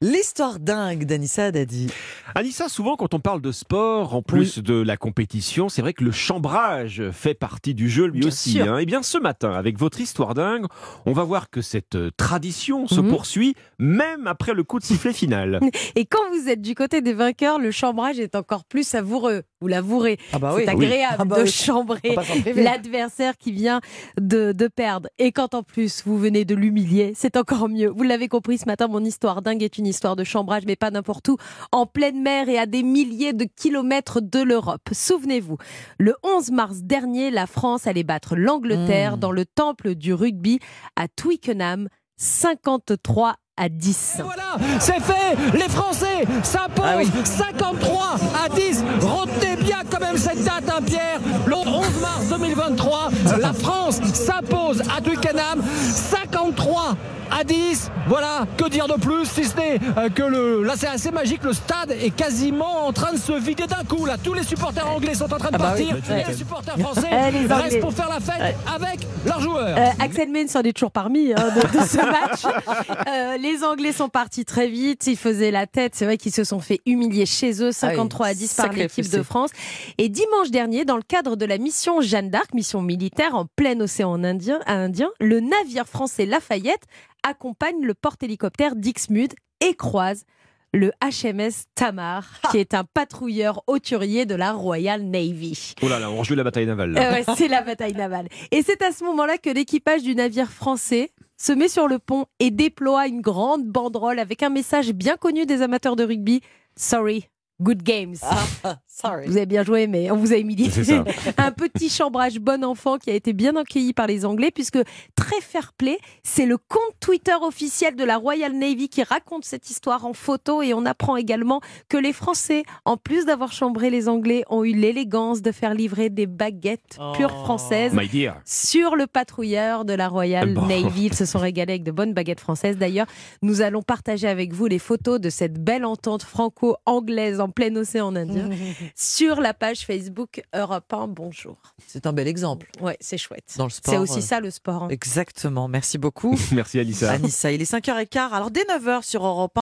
L'histoire dingue d'Anissa Dadi. Anissa, souvent quand on parle de sport, en plus de la compétition, c'est vrai que le chambrage fait partie du jeu lui Bien aussi. hein. Et bien ce matin, avec votre histoire dingue, on va voir que cette euh, tradition se Mhm. poursuit même après le coup de sifflet final. Et quand vous êtes du côté des vainqueurs, le chambrage est encore plus savoureux. Vous l'avouerez. Ah bah C'est agréable Ah bah de oui. chambrer l'adversaire qui vient de, de perdre. Et quand en plus vous venez de l'humilier, c'est encore mieux. Vous l'avez compris ce matin, mon histoire dingue est une histoire de chambrage, mais pas n'importe où, en pleine mer et à des milliers de kilomètres de l'Europe. Souvenez-vous, le 11 mars dernier, la France allait battre l'Angleterre Mm. dans le temple du rugby à Twickenham, 53 à 10. Et voilà, c'est fait. Les Français s'imposent. Ah oui. 53 à 10 Retenez bien quand même cette date, hein, Pierre. Le 11 mars 2023, la France s'impose à Twickenham. 53 à 10 Voilà, que dire de plus si ce n'est euh, que le... Là c'est assez magique, le stade est quasiment en train de se vider d'un coup. Là, tous les supporters anglais sont en train de Ah bah oui. partir et les supporters français Eh, les Anglais. restent pour faire la fête avec leurs joueurs. Euh, Axel Maine s'en est toujours parmi hein, de, de ce match. Euh, les Anglais sont partis très vite. Ils faisaient la tête. C'est vrai qu'ils se sont fait humilier chez eux, 53 à 10 par l'équipe de France. Et dimanche dernier, dans le cadre de la mission Jeanne d'Arc, mission militaire en plein océan Indien, Indien, le navire français Lafayette accompagne le porte-hélicoptère Dixmude et croise le HMS Tamar, qui est un patrouilleur hauturier de la Royal Navy. Oh là là, on rejoue la bataille navale. là. Euh, ouais, c'est la bataille navale. Et c'est à ce moment-là que l'équipage du navire français se met sur le pont et déploie une grande banderole avec un message bien connu des amateurs de rugby. Sorry, good games. Ah, sorry. Vous avez bien joué, mais on vous a humilié. Un petit chambrage bon enfant qui a été bien accueilli par les Anglais, puisque très fair play, c'est le compte Twitter officiel de la Royal Navy qui raconte cette histoire en photo. Et on apprend également que les Français, en plus d'avoir chambré les Anglais, ont eu l'élégance de faire livrer des baguettes pures Oh. françaises My dear. sur le patrouilleur de la Royal Bon. Navy. Ils se sont régalés avec de bonnes baguettes françaises. D'ailleurs, nous allons partager avec vous les photos de cette belle entente franco-anglaise en plein océan Indien sur la page Facebook Europe 1. Bonjour. C'est un bel exemple Ouais, c'est chouette. dans le sport. C'est aussi euh, ça le sport. hein. Exactement. Merci beaucoup. Merci Anissa. Anissa, il est 5h15. Alors dès 9h sur Europe 1.